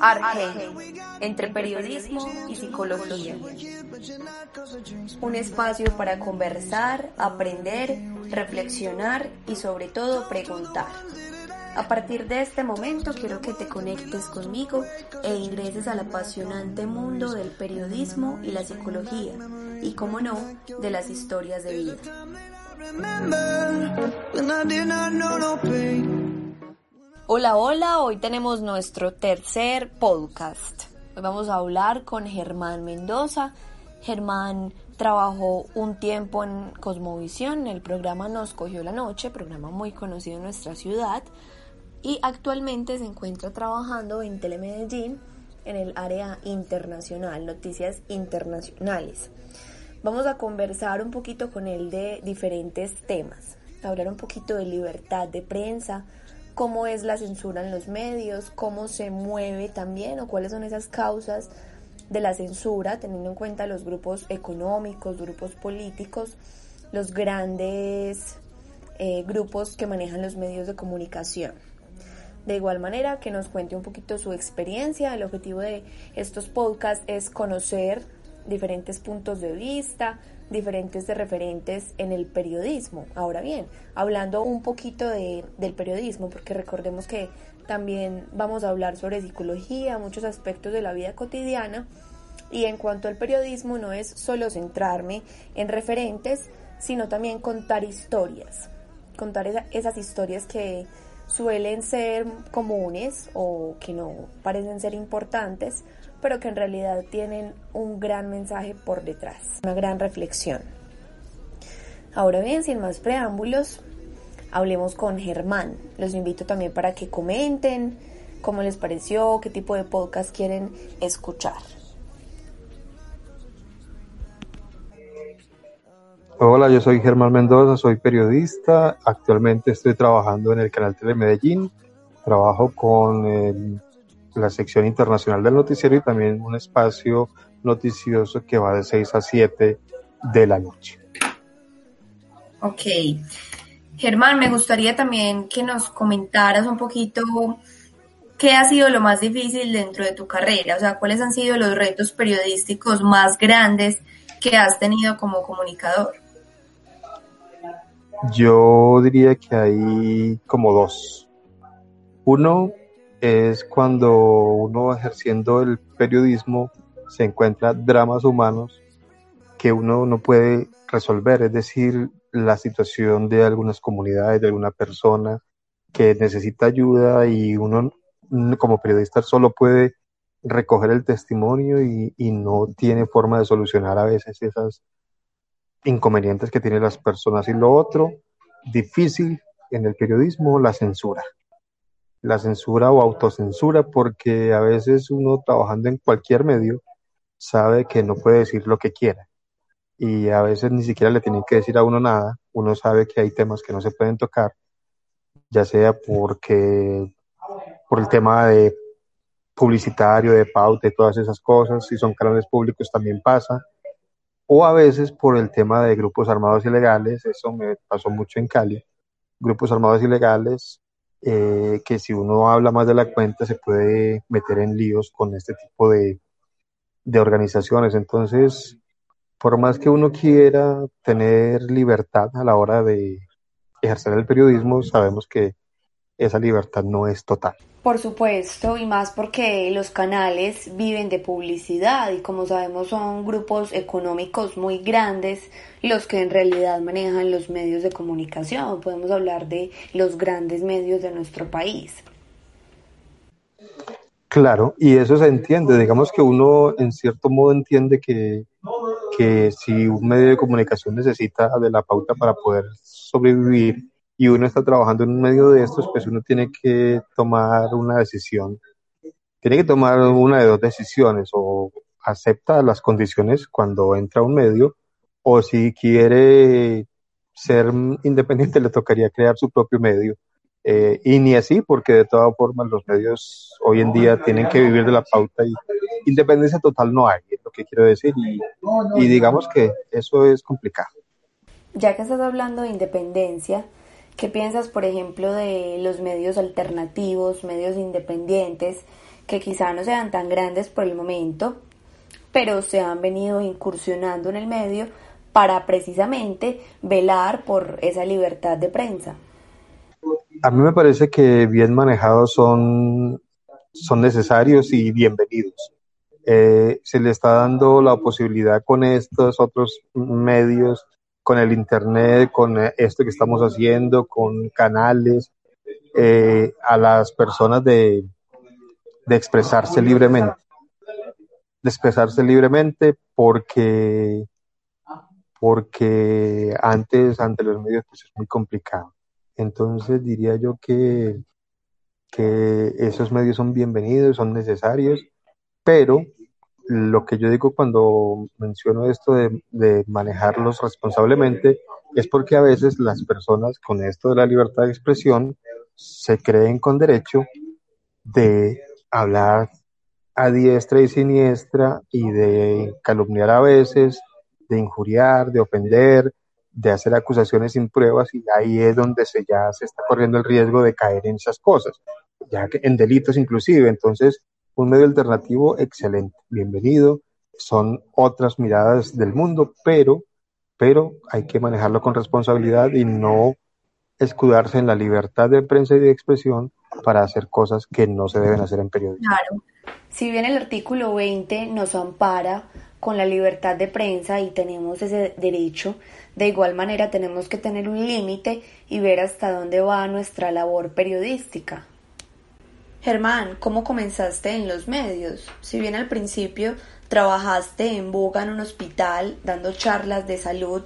Argen, entre periodismo y psicología. Un espacio para conversar, aprender, reflexionar y sobre todo preguntar. A partir de este momento quiero que te conectes conmigo e ingreses al apasionante mundo del periodismo y la psicología y, como no, de las historias de vida. Hola, hola, hoy tenemos nuestro tercer podcast. Hoy vamos a hablar con Germán Mendoza. Germán trabajó un tiempo en Cosmovisión, el programa Nos Cogió la Noche, programa muy conocido en nuestra ciudad, y actualmente se encuentra trabajando en Telemedellín en el área internacional, noticias internacionales. Vamos a conversar un poquito con él de diferentes temas, hablar un poquito de libertad de prensa, cómo es la censura en los medios, cómo se mueve también o cuáles son esas causas de la censura, teniendo en cuenta los grupos económicos, grupos políticos, los grandes eh, grupos que manejan los medios de comunicación. De igual manera, que nos cuente un poquito su experiencia. El objetivo de estos podcasts es conocer diferentes puntos de vista, diferentes de referentes en el periodismo. Ahora bien, hablando un poquito de, del periodismo, porque recordemos que también vamos a hablar sobre psicología, muchos aspectos de la vida cotidiana. Y en cuanto al periodismo, no es solo centrarme en referentes, sino también contar historias. Contar esas historias que suelen ser comunes o que no parecen ser importantes, pero que en realidad tienen un gran mensaje por detrás, una gran reflexión. Ahora bien, sin más preámbulos, hablemos con Germán. Los invito también para que comenten cómo les pareció, qué tipo de podcast quieren escuchar. Hola, yo soy Germán Mendoza, soy periodista. Actualmente estoy trabajando en el canal Tele Medellín. Trabajo con el la sección internacional del noticiero y también un espacio noticioso que va de 6 a 7 de la noche. Ok. Germán, me gustaría también que nos comentaras un poquito qué ha sido lo más difícil dentro de tu carrera, o sea, cuáles han sido los retos periodísticos más grandes que has tenido como comunicador. Yo diría que hay como dos. Uno, es cuando uno ejerciendo el periodismo se encuentra dramas humanos que uno no puede resolver, es decir, la situación de algunas comunidades, de alguna persona que necesita ayuda y uno como periodista solo puede recoger el testimonio y, y no tiene forma de solucionar a veces esas inconvenientes que tienen las personas. Y lo otro, difícil en el periodismo, la censura. La censura o autocensura, porque a veces uno trabajando en cualquier medio sabe que no puede decir lo que quiera. Y a veces ni siquiera le tienen que decir a uno nada, uno sabe que hay temas que no se pueden tocar, ya sea porque por el tema de publicitario, de pauta y todas esas cosas, si son canales públicos también pasa, o a veces por el tema de grupos armados ilegales, eso me pasó mucho en Cali, grupos armados ilegales eh, que si uno habla más de la cuenta se puede meter en líos con este tipo de, de organizaciones. Entonces, por más que uno quiera tener libertad a la hora de ejercer el periodismo, sabemos que esa libertad no es total. Por supuesto, y más porque los canales viven de publicidad y como sabemos son grupos económicos muy grandes los que en realidad manejan los medios de comunicación. Podemos hablar de los grandes medios de nuestro país. Claro, y eso se entiende. Digamos que uno en cierto modo entiende que, que si un medio de comunicación necesita de la pauta para poder sobrevivir, y uno está trabajando en un medio de estos, pues uno tiene que tomar una decisión. Tiene que tomar una de dos decisiones, o acepta las condiciones cuando entra un medio, o si quiere ser independiente le tocaría crear su propio medio. Eh, y ni así, porque de todas formas los medios hoy en día tienen que vivir de la pauta y independencia total no hay, es lo que quiero decir, y, y digamos que eso es complicado. Ya que estás hablando de independencia, ¿qué piensas, por ejemplo, de los medios alternativos, medios independientes, que quizá no sean tan grandes por el momento, pero se han venido incursionando en el medio para precisamente velar por esa libertad de prensa? A mí me parece que bien manejados son, son necesarios y bienvenidos. Eh, se le está dando la posibilidad con estos otros medios, con el Internet, con esto que estamos haciendo, con canales, eh, a las personas de, de expresarse libremente. De expresarse libremente porque, porque antes, ante los medios, pues es muy complicado. Entonces diría yo que, que esos medios son bienvenidos, son necesarios, pero lo que yo digo cuando menciono esto de, manejarlos responsablemente es porque a veces las personas con esto de la libertad de expresión se creen con derecho de hablar a diestra y siniestra y de calumniar a veces, de injuriar, de ofender, de hacer acusaciones sin pruebas y ahí es donde se ya se está corriendo el riesgo de caer en esas cosas, ya que en delitos inclusive. Entonces, un medio alternativo excelente, bienvenido. Son otras miradas del mundo, pero, pero hay que manejarlo con responsabilidad y no escudarse en la libertad de prensa y de expresión para hacer cosas que no se deben hacer en periodismo. Claro. Si bien el artículo 20 nos ampara con la libertad de prensa y tenemos ese derecho, de igual manera tenemos que tener un límite y ver hasta dónde va nuestra labor periodística. Germán, ¿cómo comenzaste en los medios? Si bien al principio trabajaste en Boga en un hospital dando charlas de salud,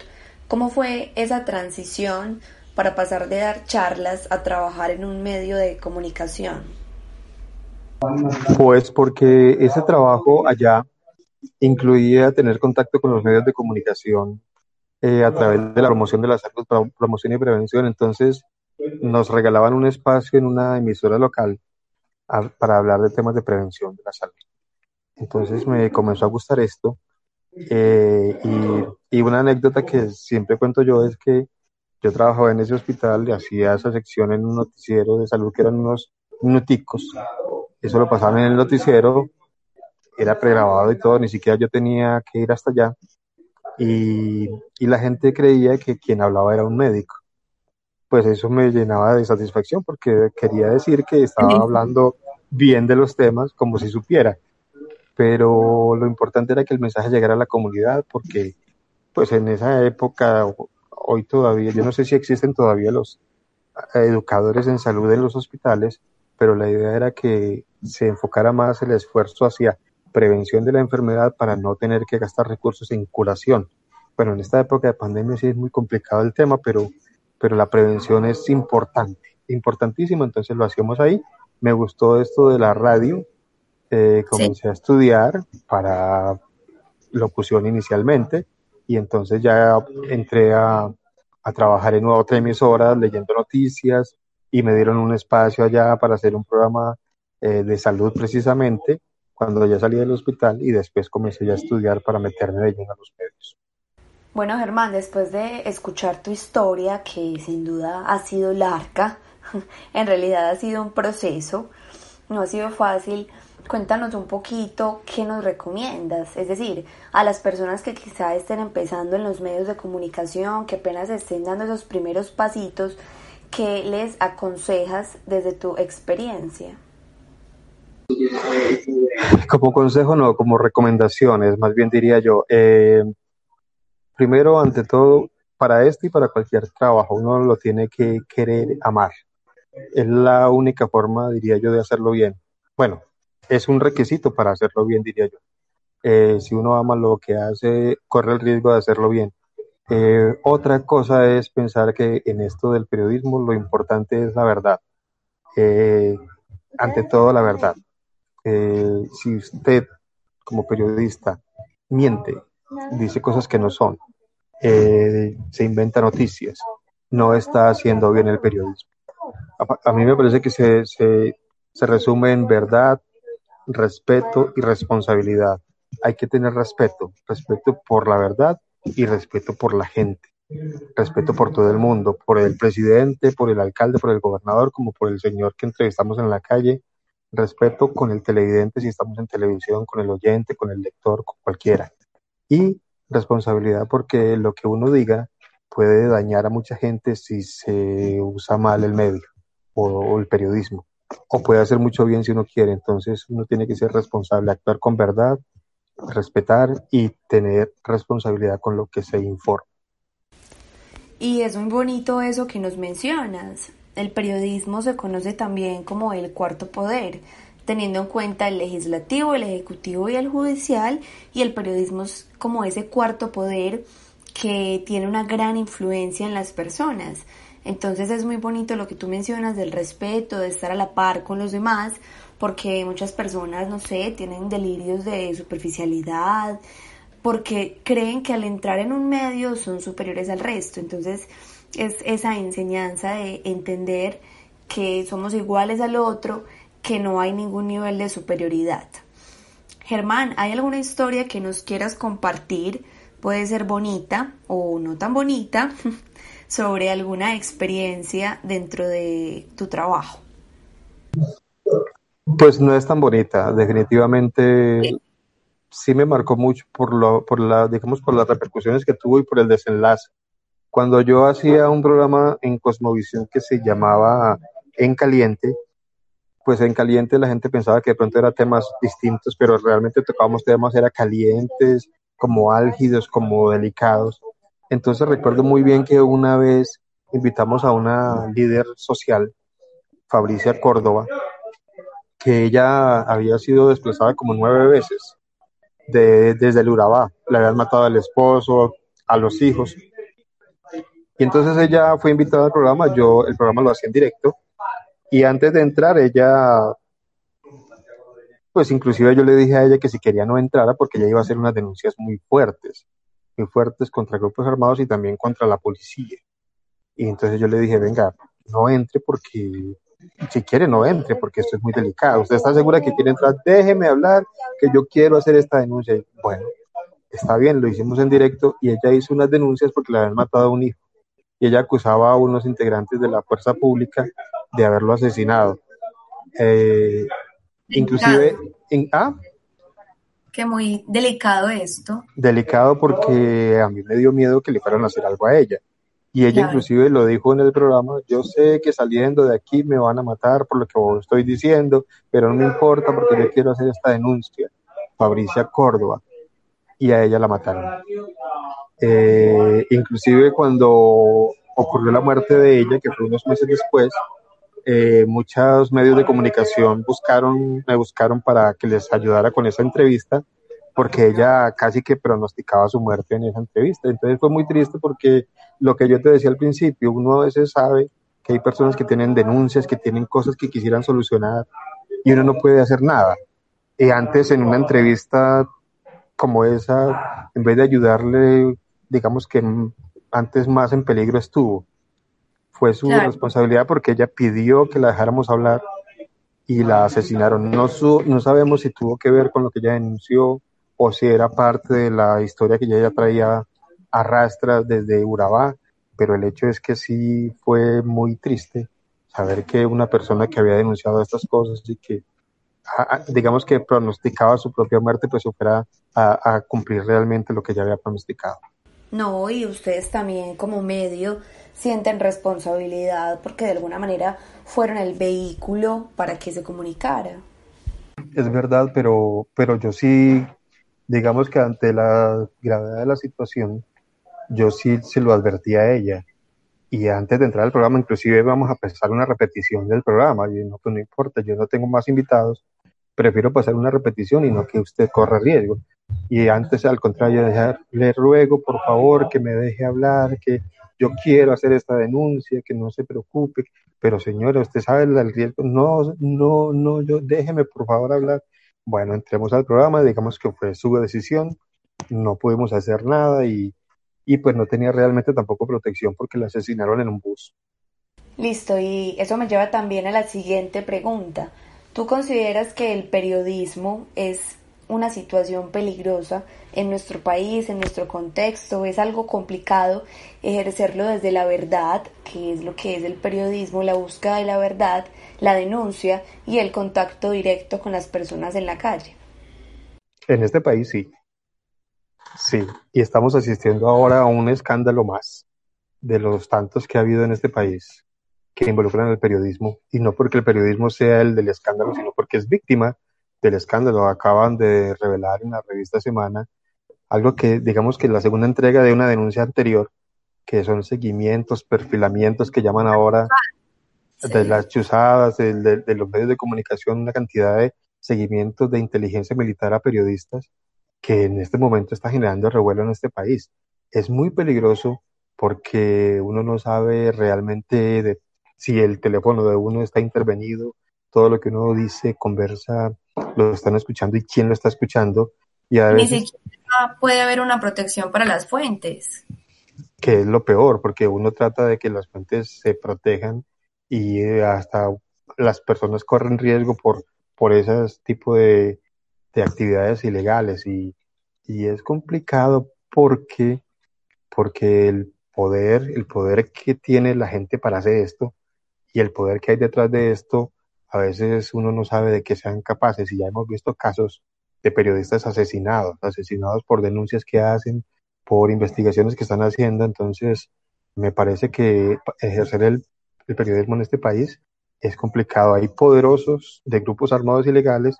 ¿cómo fue esa transición para pasar de dar charlas a trabajar en un medio de comunicación? Pues porque ese trabajo allá incluía tener contacto con los medios de comunicación eh, a través de la promoción de la salud, promoción y prevención. Entonces nos regalaban un espacio en una emisora local para hablar de temas de prevención de la salud. Entonces me comenzó a gustar esto. Eh, y, una anécdota que siempre cuento yo es que yo trabajaba en ese hospital y hacía esa sección en un noticiero de salud que eran unos minuticos. Eso lo pasaban en el noticiero, era pregrabado y todo, ni siquiera yo tenía que ir hasta allá. Y la gente creía que quien hablaba era un médico. Pues eso me llenaba de satisfacción porque quería decir que estaba hablando bien de los temas como si supiera. Pero lo importante era que el mensaje llegara a la comunidad porque pues en esa época hoy todavía, yo no sé si existen todavía los educadores en salud en los hospitales, pero la idea era que se enfocara más el esfuerzo hacia prevención de la enfermedad para no tener que gastar recursos en curación. Bueno, en esta época de pandemia sí es muy complicado el tema, pero, pero la prevención es importante, importantísimo, entonces lo hacíamos ahí. Me gustó esto de la radio, eh, comencé sí. a estudiar para locución inicialmente, y entonces ya entré a, a trabajar en otra emisora leyendo noticias y me dieron un espacio allá para hacer un programa eh, de salud precisamente cuando ya salí del hospital y después comencé ya a estudiar para meterme de lleno a los medios. Bueno, Germán, después de escuchar tu historia, que sin duda ha sido larga, en realidad ha sido un proceso, no ha sido fácil, cuéntanos un poquito qué nos recomiendas, es decir, a las personas que quizá estén empezando en los medios de comunicación, que apenas estén dando esos primeros pasitos, ¿qué les aconsejas desde tu experiencia? Como consejo, no, como recomendaciones, más bien diría yo. Eh, primero, ante todo, para este y para cualquier trabajo, uno lo tiene que querer amar. Es la única forma, diría yo, de hacerlo bien. Bueno, es un requisito para hacerlo bien, diría yo. Eh, si uno ama lo que hace, corre el riesgo de hacerlo bien. Eh, otra cosa es pensar que en esto del periodismo lo importante es la verdad. Eh, ante todo, la verdad. Si usted, como periodista, miente, dice cosas que no son, se inventa noticias, no está haciendo bien el periodismo. a, mí me parece que se, se, se resume en verdad, respeto y responsabilidad. Hay que tener respeto, respeto por la verdad y respeto por la gente, respeto por todo el mundo, por el presidente, por el alcalde, por el gobernador, como por el señor que entrevistamos en la calle, respeto con el televidente si estamos en televisión, con el oyente, con el lector, con cualquiera. Y responsabilidad porque lo que uno diga puede dañar a mucha gente si se usa mal el medio o, el periodismo. O puede hacer mucho bien si uno quiere. Entonces uno tiene que ser responsable, actuar con verdad, respetar y tener responsabilidad con lo que se informa. Y es muy bonito eso que nos mencionas. El periodismo se conoce también como el cuarto poder, teniendo en cuenta el legislativo, el ejecutivo y el judicial, y el periodismo es como ese cuarto poder que tiene una gran influencia en las personas. Entonces es muy bonito lo que tú mencionas del respeto, de estar a la par con los demás, porque muchas personas, no sé, tienen delirios de superficialidad, porque creen que al entrar en un medio son superiores al resto. Entonces es esa enseñanza de entender que somos iguales al otro, que no hay ningún nivel de superioridad. Germán, ¿hay alguna historia que nos quieras compartir? Puede ser bonita o no tan bonita, sobre alguna experiencia dentro de tu trabajo? Pues no es tan bonita, definitivamente sí me marcó mucho por lo, por la, digamos, por las repercusiones que tuvo y por el desenlace. Cuando yo hacía un programa en Cosmovisión que se llamaba En Caliente, pues en Caliente la gente pensaba que de pronto eran temas distintos, pero realmente tocábamos temas, era calientes, como álgidos, como delicados. Entonces recuerdo muy bien que una vez invitamos a una líder social, Fabricia Córdoba, que ella había sido desplazada como nueve veces desde el Urabá. Le habían matado al esposo, a los hijos. Y entonces ella fue invitada al programa, yo el programa lo hacía en directo, y antes de entrar ella, pues inclusive yo le dije a ella que si quería no entrara porque ella iba a hacer unas denuncias muy fuertes muy fuertes contra grupos armados y también contra la policía. Y entonces yo le dije, venga, no entre porque, si quiere, no entre porque esto es muy delicado. ¿Usted está segura que quiere entrar? Déjeme hablar, que yo quiero hacer esta denuncia. Y bueno, está bien, lo hicimos en directo y ella hizo unas denuncias porque le habían matado a un hijo. Y ella acusaba a unos integrantes de la fuerza pública de haberlo asesinado. Eh, inclusive, en, ¿ah? que muy delicado esto. Delicado porque a mí me dio miedo que le fueran a hacer algo a ella. Y ella inclusive lo dijo en el programa, yo sé que saliendo de aquí me van a matar por lo que vos estoy diciendo, pero no me importa porque yo quiero hacer esta denuncia. Fabricia Córdoba. Y a ella la mataron. Eh, inclusive cuando ocurrió la muerte de ella, que fue unos meses después, eh, muchos medios de comunicación buscaron, me buscaron para que les ayudara con esa entrevista, porque ella casi que pronosticaba su muerte en esa entrevista. Entonces fue muy triste porque lo que yo te decía al principio, uno a veces sabe que hay personas que tienen denuncias, que tienen cosas que quisieran solucionar y uno no puede hacer nada. Y antes en una entrevista como esa, en vez de ayudarle, digamos que antes más en peligro estuvo fue su responsabilidad porque ella pidió que la dejáramos hablar y la asesinaron. No, no sabemos si tuvo que ver con lo que ella denunció o si era parte de la historia que ella ya traía arrastra desde Urabá, pero el hecho es que sí fue muy triste saber que una persona que había denunciado estas cosas y que digamos que pronosticaba su propia muerte, pues fuera a, a cumplir realmente lo que ella había pronosticado. No, y ustedes también como medio sienten responsabilidad porque de alguna manera fueron el vehículo para que se comunicara. Es verdad, pero, pero yo sí, digamos que ante la gravedad de la situación, yo sí se lo advertí a ella. Y antes de entrar al programa, inclusive vamos a pasar una repetición del programa. Y no, pues no importa, yo no tengo más invitados, prefiero pasar una repetición y no que usted corra riesgo. Y antes, al contrario, le ruego, por favor, que me deje hablar, que yo quiero hacer esta denuncia, que no se preocupe, pero señora, usted sabe el riesgo, no, no, no, yo déjeme por favor hablar. Bueno, entremos al programa, digamos que fue su decisión, no pudimos hacer nada y, y pues no tenía realmente tampoco protección porque la asesinaron en un bus. Listo, y eso me lleva también a la siguiente pregunta. ¿Tú consideras que el periodismo es una situación peligrosa en nuestro país, en nuestro contexto? ¿Es algo complicado ejercerlo desde la verdad, que es lo que es el periodismo, la búsqueda de la verdad, la denuncia y el contacto directo con las personas en la calle? En este país sí. Sí, y estamos asistiendo ahora a un escándalo más de los tantos que ha habido en este país que involucran el periodismo, y no porque el periodismo sea el del escándalo, sino porque es víctima del escándalo. Acaban de revelar en la revista Semana algo que, digamos que la segunda entrega de una denuncia anterior, que son seguimientos, perfilamientos que llaman ahora de las chuzadas, de, de, los medios de comunicación, una cantidad de seguimientos de inteligencia militar a periodistas que en este momento está generando revuelo en este país. Es muy peligroso porque uno no sabe realmente de si el teléfono de uno está intervenido, todo lo que uno dice, conversa, lo están escuchando y quién lo está escuchando. Y a Ni siquiera puede haber una protección para las fuentes. Que es lo peor, porque uno trata de que las fuentes se protejan y eh, hasta las personas corren riesgo por, por ese tipo de, de actividades ilegales y, y es complicado porque, porque el poder, el poder que tiene la gente para hacer esto y el poder que hay detrás de esto, a veces uno no sabe de qué sean capaces y ya hemos visto casos de periodistas asesinados, asesinados por denuncias que hacen, por investigaciones que están haciendo, entonces me parece que ejercer el, periodismo en este país es complicado. Hay poderosos de grupos armados ilegales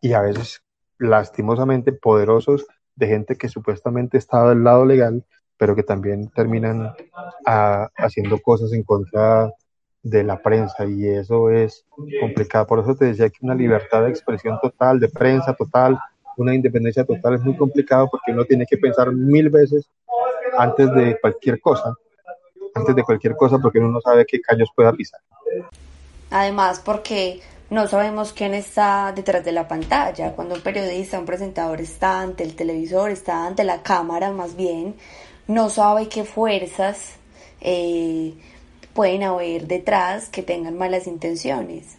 y a veces lastimosamente poderosos de gente que supuestamente está del lado legal, pero que también terminan ah, haciendo cosas en contra de la prensa y eso es complicado. Por eso te decía que una libertad de expresión total, de prensa total, una independencia total es muy complicado porque uno tiene que pensar mil veces antes de cualquier cosa, antes de cualquier cosa porque uno no sabe qué callos pueda pisar. Además porque no sabemos quién está detrás de la pantalla. Cuando un periodista, un presentador está ante el televisor, está ante la cámara más bien, no sabe qué fuerzas eh, pueden haber detrás que tengan malas intenciones.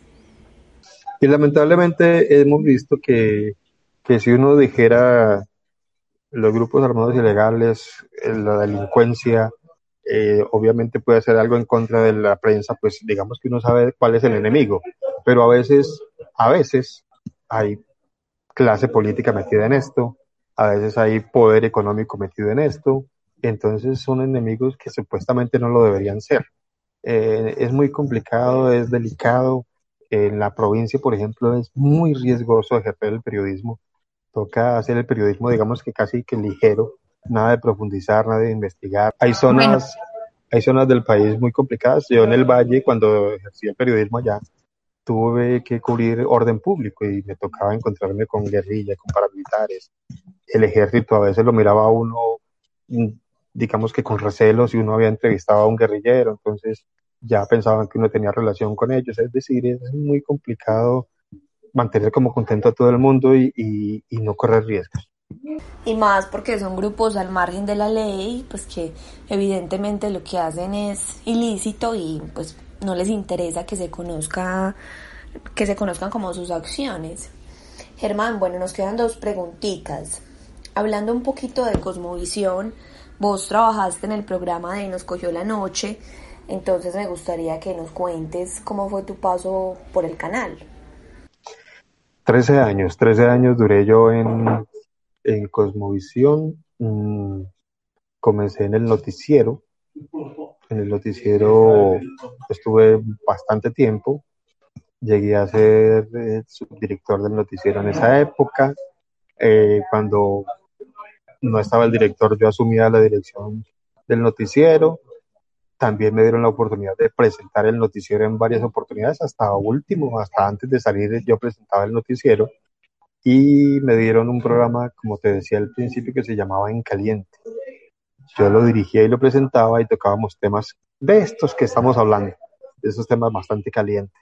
Y lamentablemente hemos visto que, que si uno dijera los grupos armados ilegales, eh, la delincuencia, eh, obviamente puede hacer algo en contra de la prensa, pues digamos que uno sabe cuál es el enemigo, pero a veces, a veces hay clase política metida en esto, a veces hay poder económico metido en esto, entonces son enemigos que supuestamente no lo deberían ser. Eh, es muy complicado, es delicado. En la provincia, por ejemplo, es muy riesgoso ejercer el periodismo. Toca hacer el periodismo, digamos que casi que ligero, nada de profundizar, nada de investigar. Hay zonas, hay zonas del país muy complicadas. Yo en el Valle, cuando ejercí el periodismo allá, tuve que cubrir orden público y me tocaba encontrarme con guerrilla, con paramilitares. El ejército a veces lo miraba a uno digamos que con recelo si uno había entrevistado a un guerrillero, entonces ya pensaban que uno tenía relación con ellos, es decir, es muy complicado mantener como contento a todo el mundo y, y, no correr riesgos. Y más porque son grupos al margen de la ley, pues que evidentemente lo que hacen es ilícito y pues no les interesa que se conozca, que se conozcan como sus acciones. Germán, bueno, nos quedan dos preguntitas. Hablando un poquito de cosmovisión, Vos trabajaste en el programa de Nos cogió la noche, entonces me gustaría que nos cuentes cómo fue tu paso por el canal. Trece años, trece años duré yo en, en Cosmovisión. Mm, comencé en el noticiero. En el noticiero estuve bastante tiempo. Llegué a ser eh, subdirector del noticiero en esa época. Eh, cuando no estaba el director, yo asumía la dirección del noticiero. También me dieron la oportunidad de presentar el noticiero en varias oportunidades, hasta último, hasta antes de salir yo presentaba el noticiero y me dieron un programa, como te decía al principio, que se llamaba En Caliente. Yo lo dirigía y lo presentaba y tocábamos temas de estos que estamos hablando, de esos temas bastante calientes.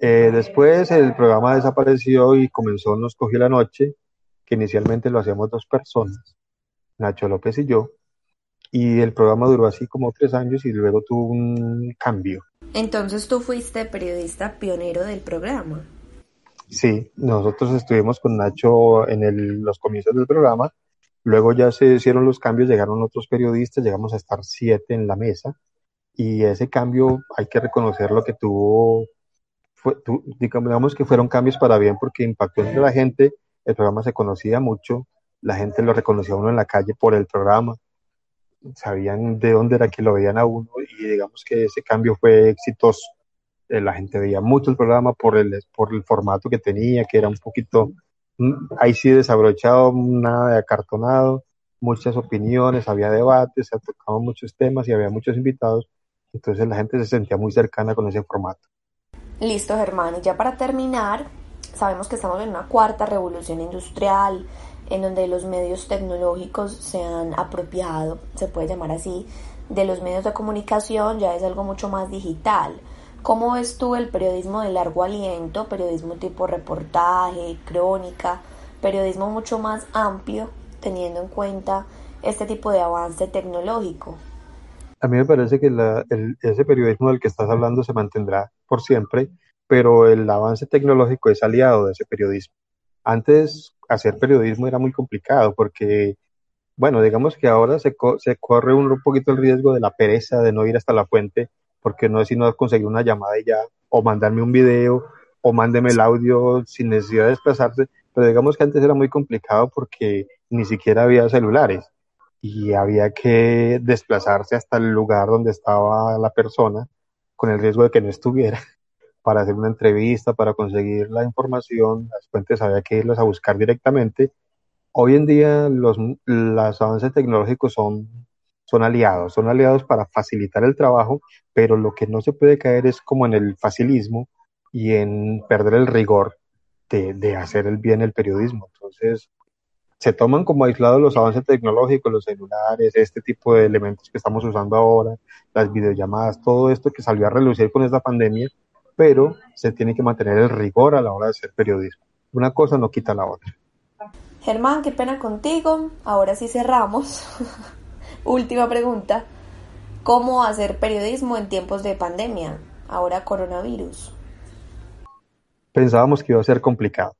Eh, después el programa desapareció y comenzó Nos cogió la noche, que inicialmente lo hacíamos dos personas, Nacho López y yo, y el programa duró así como tres años y luego tuvo un cambio. Entonces tú fuiste periodista pionero del programa. Sí, nosotros estuvimos con Nacho en los comienzos del programa, luego ya se hicieron los cambios, llegaron otros periodistas, llegamos a estar siete en la mesa y ese cambio hay que reconocer lo que tuvo, fue, digamos que fueron cambios para bien porque impactó entre la gente, el programa se conocía mucho, la gente lo reconocía a uno en la calle por el programa, sabían de dónde era que lo veían a uno y digamos que ese cambio fue exitoso. Eh, la gente veía mucho el programa por el, por el formato que tenía, que era un poquito, mm, ahí sí desabrochado, nada de acartonado, muchas opiniones, había debates, se tocaban muchos temas y había muchos invitados, entonces la gente se sentía muy cercana con ese formato. Listo, Germán, y ya para terminar, sabemos que estamos en una cuarta revolución industrial, en donde los medios tecnológicos se han apropiado, se puede llamar así, de los medios de comunicación, ya es algo mucho más digital. ¿Cómo ves tú el periodismo de largo aliento, periodismo tipo reportaje, crónica, periodismo mucho más amplio, teniendo en cuenta este tipo de avance tecnológico? A mí me parece que ese periodismo del que estás hablando se mantendrá por siempre, pero el avance tecnológico es aliado de ese periodismo. Antes hacer periodismo era muy complicado porque, bueno, digamos que ahora se, se corre un, poquito el riesgo de la pereza de no ir hasta la fuente porque no es sino conseguir una llamada y ya, o mandarme un video, o mándeme el audio sin necesidad de desplazarse, pero digamos que antes era muy complicado porque ni siquiera había celulares y había que desplazarse hasta el lugar donde estaba la persona con el riesgo de que no estuviera para hacer una entrevista, para conseguir la información, las fuentes había que irlas a buscar directamente. Hoy en día los, los avances tecnológicos son, son aliados, son aliados para facilitar el trabajo, pero lo que no se puede caer es como en el facilismo y en perder el rigor de, de hacer el bien el periodismo. Entonces, se toman como aislados los avances tecnológicos, los celulares, este tipo de elementos que estamos usando ahora, las videollamadas, todo esto que salió a relucir con esta pandemia, pero se tiene que mantener el rigor a la hora de hacer periodismo. Una cosa no quita la otra. Germán, qué pena contigo. Ahora sí cerramos. Última pregunta. ¿Cómo hacer periodismo en tiempos de pandemia? Ahora coronavirus. Pensábamos que iba a ser complicado.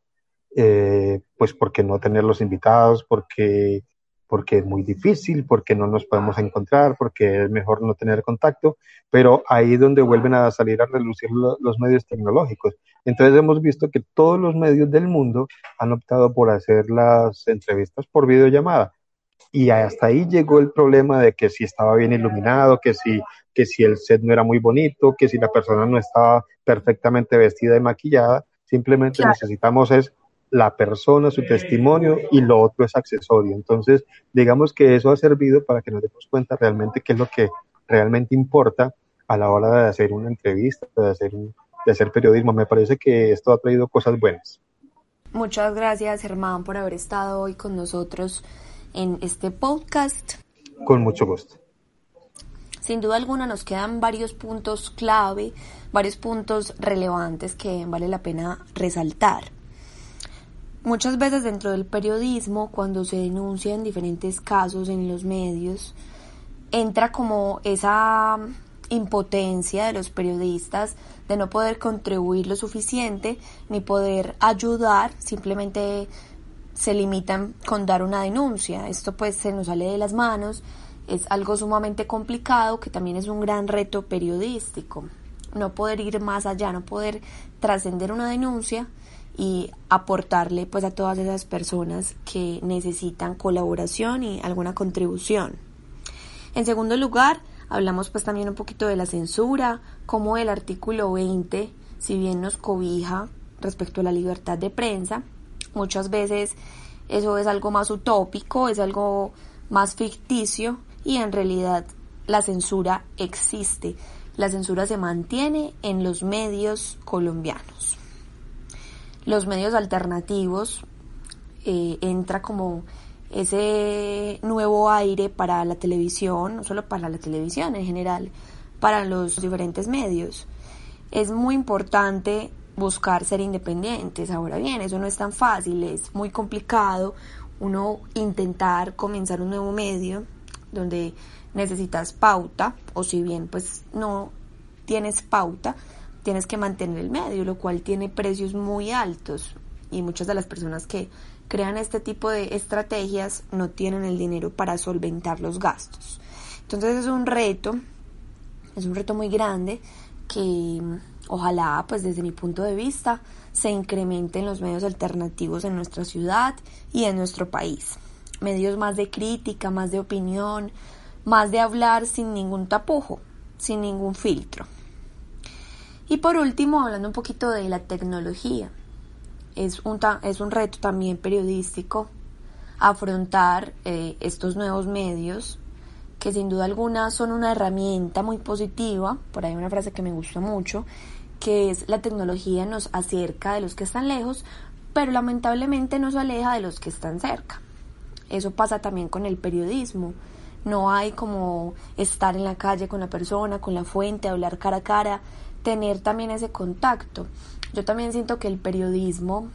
Eh, pues porque no tener los invitados, porque porque es muy difícil, porque no nos podemos encontrar, porque es mejor no tener contacto, pero ahí es donde vuelven a salir a relucir los medios tecnológicos. Entonces hemos visto que todos los medios del mundo han optado por hacer las entrevistas por videollamada. Y hasta ahí llegó el problema de que si estaba bien iluminado, que si, que si el set no era muy bonito, que si la persona no estaba perfectamente vestida y maquillada. Simplemente necesitamos es la persona, su testimonio y lo otro es accesorio. Entonces, digamos que eso ha servido para que nos demos cuenta realmente qué es lo que realmente importa a la hora de hacer una entrevista, de hacer, de hacer periodismo. Me parece que esto ha traído cosas buenas. Muchas gracias, Germán, por haber estado hoy con nosotros en este podcast. Con mucho gusto. Sin duda alguna nos quedan varios puntos clave, varios puntos relevantes que vale la pena resaltar. Muchas veces dentro del periodismo, cuando se denuncian diferentes casos en los medios, entra como esa impotencia de los periodistas de no poder contribuir lo suficiente ni poder ayudar, simplemente se limitan con dar una denuncia. Esto pues se nos sale de las manos, es algo sumamente complicado que también es un gran reto periodístico. No poder ir más allá, no poder trascender una denuncia y aportarle pues a todas esas personas que necesitan colaboración y alguna contribución. En segundo lugar, hablamos pues también un poquito de la censura, como el artículo 20, si bien nos cobija respecto a la libertad de prensa, muchas veces eso es algo más utópico, es algo más ficticio y en realidad la censura existe. La censura se mantiene en los medios colombianos los medios alternativos eh, entra como ese nuevo aire para la televisión, no solo para la televisión en general, para los diferentes medios. Es muy importante buscar ser independientes. Ahora bien, eso no es tan fácil, es muy complicado uno intentar comenzar un nuevo medio, donde necesitas pauta, o si bien pues no tienes pauta, tienes que mantener el medio, lo cual tiene precios muy altos y muchas de las personas que crean este tipo de estrategias no tienen el dinero para solventar los gastos. Entonces es un reto, es un reto muy grande que ojalá pues desde mi punto de vista se incrementen los medios alternativos en nuestra ciudad y en nuestro país. Medios más de crítica, más de opinión, más de hablar sin ningún tapujo, sin ningún filtro. Y por último, hablando un poquito de la tecnología, es un, es un reto también periodístico afrontar eh, estos nuevos medios que sin duda alguna son una herramienta muy positiva, por ahí una frase que me gusta mucho, que es la tecnología nos acerca de los que están lejos, pero lamentablemente nos aleja de los que están cerca. Eso pasa también con el periodismo. No hay como estar en la calle con la persona, con la fuente, hablar cara a cara, tener también ese contacto. Yo también siento que el periodismo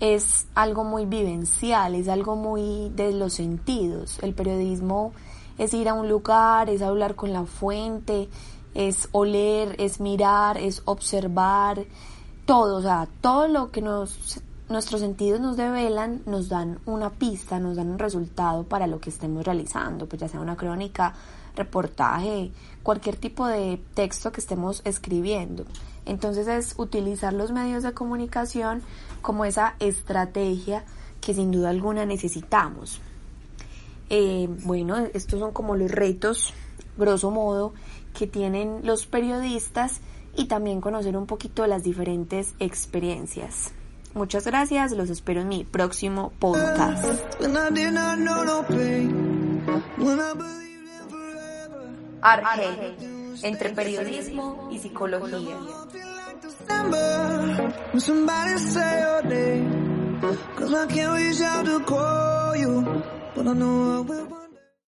es algo muy vivencial, es algo muy de los sentidos. El periodismo es ir a un lugar, es hablar con la fuente, es oler, es mirar, es observar, todo, o sea, todo lo que nos, nuestros sentidos nos develan nos dan una pista, nos dan un resultado para lo que estemos realizando, pues ya sea una crónica, reportaje, cualquier tipo de texto que estemos escribiendo. Entonces es utilizar los medios de comunicación como esa estrategia que sin duda alguna necesitamos. Eh, bueno, estos son como los retos, grosso modo, que tienen los periodistas y también conocer un poquito las diferentes experiencias. Muchas gracias, los espero en mi próximo podcast. Arge, entre periodismo y psicología.